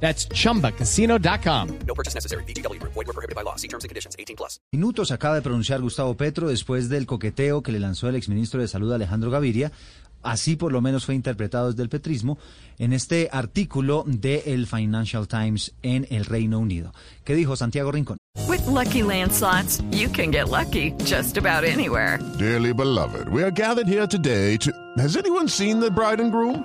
That's chumbacasino.com. No purchase necessary. BGW. Void were prohibited by law. See terms and conditions. 18 plus. Minutos acaba de pronunciar Gustavo Petro después del coqueteo que le lanzó el exministro de Salud Alejandro Gaviria. Así por lo menos fue interpretado desde el petrismo en este artículo de el Financial Times en el Reino Unido. ¿Qué dijo Santiago Rincón? With Lucky Land slots, you can get lucky just about anywhere. Dearly beloved, we are gathered here today to. Has anyone seen the bride and groom?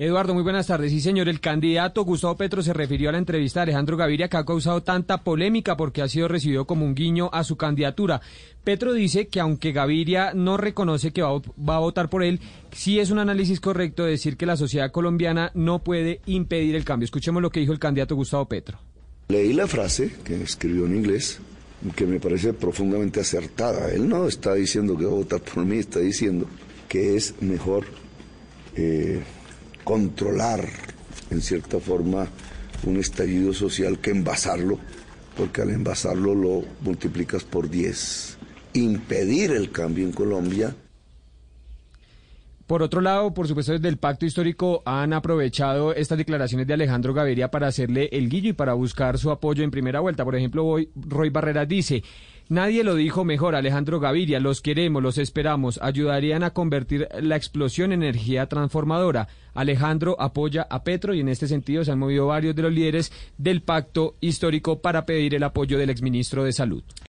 Eduardo, muy buenas tardes. Sí, señor, el candidato Gustavo Petro se refirió a la entrevista de Alejandro Gaviria que ha causado tanta polémica porque ha sido recibido como un guiño a su candidatura. Petro dice que aunque Gaviria no reconoce que va, a votar por él, sí es un análisis correcto decir que la sociedad colombiana no puede impedir el cambio. Escuchemos lo que dijo el candidato Gustavo Petro. Leí la frase que escribió en inglés, que me parece profundamente acertada. Él no está diciendo que va a votar por mí, está diciendo que es mejor eh, controlar, en cierta forma, un estallido social que envasarlo, porque al envasarlo lo multiplicas por 10. Impedir el cambio en Colombia Por otro lado, por supuesto, desde el Pacto Histórico han aprovechado estas declaraciones de Alejandro Gaviria para hacerle el guillo y para buscar su apoyo en primera vuelta. Por ejemplo, Roy Barreras dice, nadie lo dijo mejor, Alejandro Gaviria, los queremos, los esperamos, ayudarían a convertir la explosión en energía transformadora. Alejandro apoya a Petro y en este sentido se han movido varios de los líderes del Pacto Histórico para pedir el apoyo del exministro de Salud.